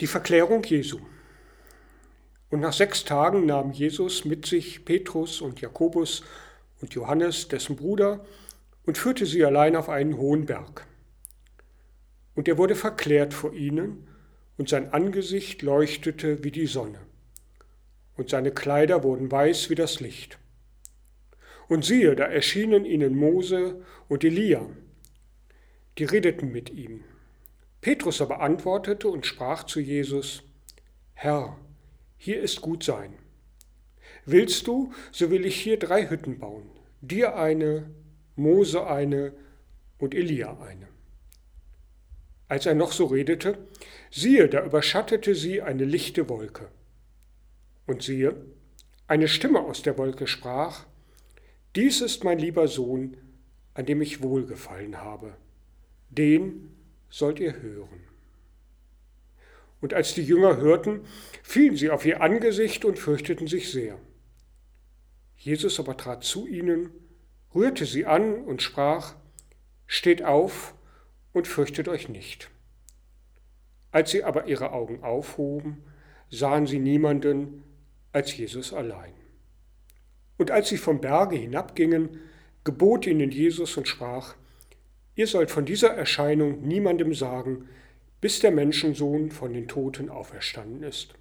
Die Verklärung Jesu. Und nach sechs Tagen nahm Jesus mit sich Petrus und Jakobus und Johannes, dessen Bruder, und führte sie allein auf einen hohen Berg. Und er wurde verklärt vor ihnen, und sein Angesicht leuchtete wie die Sonne, und seine Kleider wurden weiß wie das Licht. Und siehe, da erschienen ihnen Mose und Elia, die redeten mit ihm. Petrus aber antwortete und sprach zu Jesus, Herr, hier ist gut sein. Willst du, so will ich hier drei Hütten bauen, dir eine, Mose eine und Elia eine. Als er noch so redete, siehe, da überschattete sie eine lichte Wolke. Und siehe, eine Stimme aus der Wolke sprach, Dies ist mein lieber Sohn, an dem ich wohlgefallen habe. Den sollt ihr hören. Und als die Jünger hörten, fielen sie auf ihr Angesicht und fürchteten sich sehr. Jesus aber trat zu ihnen, rührte sie an und sprach, Steht auf und fürchtet euch nicht. Als sie aber ihre Augen aufhoben, sahen sie niemanden als Jesus allein. Und als sie vom Berge hinabgingen, gebot ihnen Jesus und sprach, Ihr sollt von dieser Erscheinung niemandem sagen, bis der Menschensohn von den Toten auferstanden ist.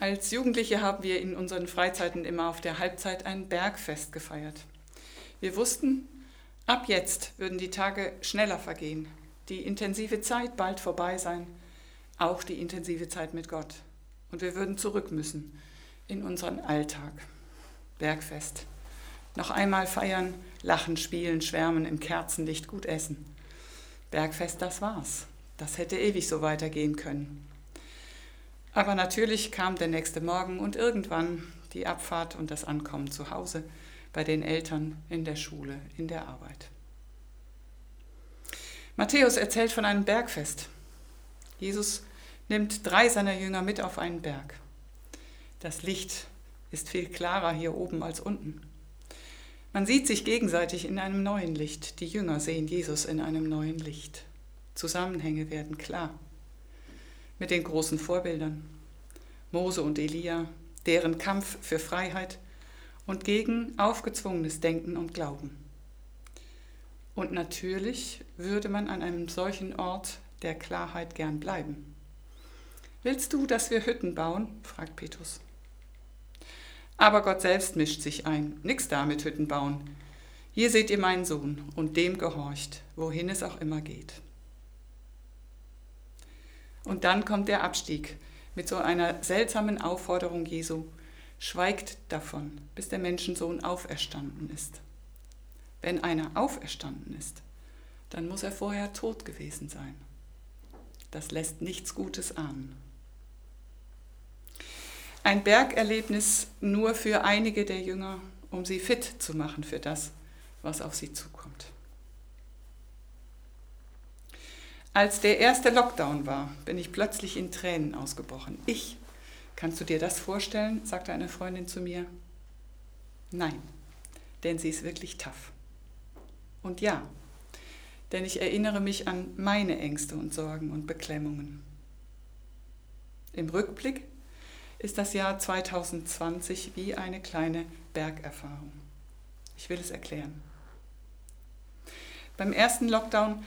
Als Jugendliche haben wir in unseren Freizeiten immer auf der Halbzeit ein Bergfest gefeiert. Wir wussten, ab jetzt würden die Tage schneller vergehen, die intensive Zeit bald vorbei sein, auch die intensive Zeit mit Gott. Und wir würden zurück müssen in unseren Alltag. Bergfest. Noch einmal feiern, lachen, spielen, schwärmen, im Kerzenlicht gut essen. Bergfest, das war's. Das hätte ewig so weitergehen können. Aber natürlich kam der nächste Morgen und irgendwann die Abfahrt und das Ankommen zu Hause, bei den Eltern, in der Schule, in der Arbeit. Matthäus erzählt von einem Bergfest. Jesus nimmt drei seiner Jünger mit auf einen Berg. Das Licht ist viel klarer hier oben als unten. Man sieht sich gegenseitig in einem neuen Licht. Die Jünger sehen Jesus in einem neuen Licht. Zusammenhänge werden klar mit den großen Vorbildern. Mose und Elia, deren Kampf für Freiheit und gegen aufgezwungenes Denken und Glauben. Und natürlich würde man an einem solchen Ort der Klarheit gern bleiben. Willst du, dass wir Hütten bauen? fragt Petrus. Aber Gott selbst mischt sich ein. Nix da mit Hütten bauen. Hier seht ihr meinen Sohn und dem gehorcht, wohin es auch immer geht. Und dann kommt der Abstieg mit so einer seltsamen Aufforderung Jesu, schweigt davon, bis der Menschensohn auferstanden ist. Wenn einer auferstanden ist, dann muss er vorher tot gewesen sein. Das lässt nichts Gutes ahnen. Ein Bergerlebnis nur für einige der Jünger, um sie fit zu machen für das, was auf sie zukommt. Als der erste Lockdown war, bin ich plötzlich in Tränen ausgebrochen. Ich, kannst du dir das vorstellen? sagte eine Freundin zu mir. Nein, denn sie ist wirklich tough. Und ja, denn ich erinnere mich an meine Ängste und Sorgen und Beklemmungen. Im Rückblick ist das Jahr 2020 wie eine kleine Bergerfahrung. Ich will es erklären. Beim ersten Lockdown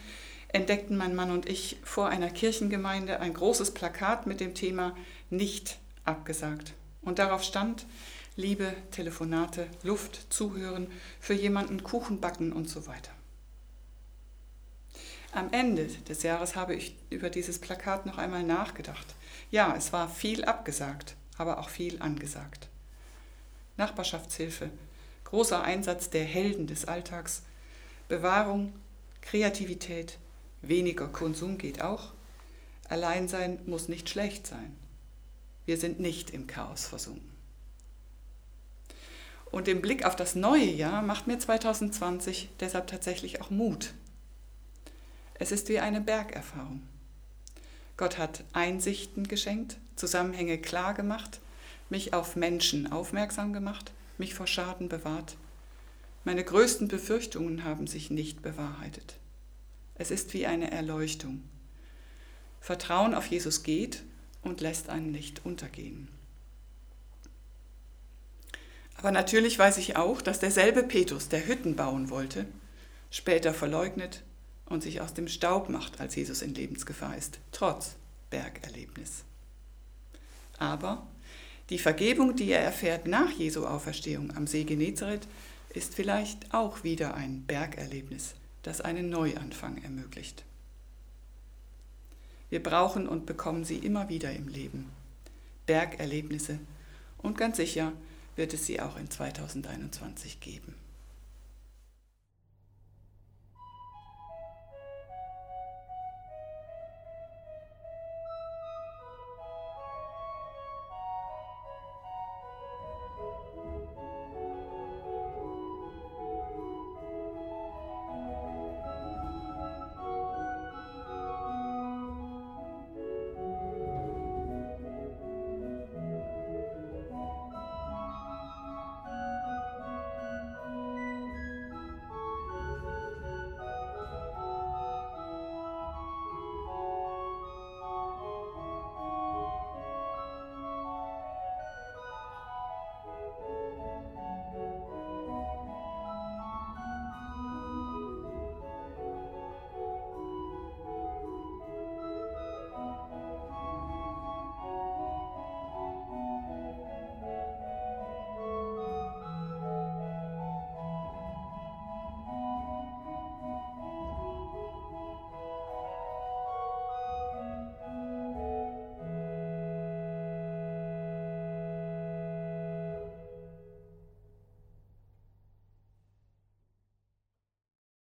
entdeckten mein Mann und ich vor einer Kirchengemeinde ein großes Plakat mit dem Thema Nicht abgesagt. Und darauf stand Liebe, Telefonate, Luft, Zuhören, für jemanden Kuchen backen und so weiter. Am Ende des Jahres habe ich über dieses Plakat noch einmal nachgedacht. Ja, es war viel abgesagt, aber auch viel angesagt. Nachbarschaftshilfe, großer Einsatz der Helden des Alltags, Bewahrung, Kreativität, weniger Konsum geht auch. Alleinsein muss nicht schlecht sein. Wir sind nicht im Chaos versunken. Und im Blick auf das neue Jahr macht mir 2020 deshalb tatsächlich auch Mut. Es ist wie eine Bergerfahrung. Gott hat Einsichten geschenkt, Zusammenhänge klar gemacht, mich auf Menschen aufmerksam gemacht, mich vor Schaden bewahrt. Meine größten Befürchtungen haben sich nicht bewahrheitet. Es ist wie eine Erleuchtung. Vertrauen auf Jesus geht und lässt einen nicht untergehen. Aber natürlich weiß ich auch, dass derselbe Petrus, der Hütten bauen wollte, später verleugnet und sich aus dem Staub macht, als Jesus in Lebensgefahr ist, trotz Bergerlebnis. Aber die Vergebung, die er erfährt nach Jesu Auferstehung am See Genezareth, ist vielleicht auch wieder ein Bergerlebnis, das einen Neuanfang ermöglicht. Wir brauchen und bekommen sie immer wieder im Leben. Bergerlebnisse. Und ganz sicher wird es sie auch in 2021 geben.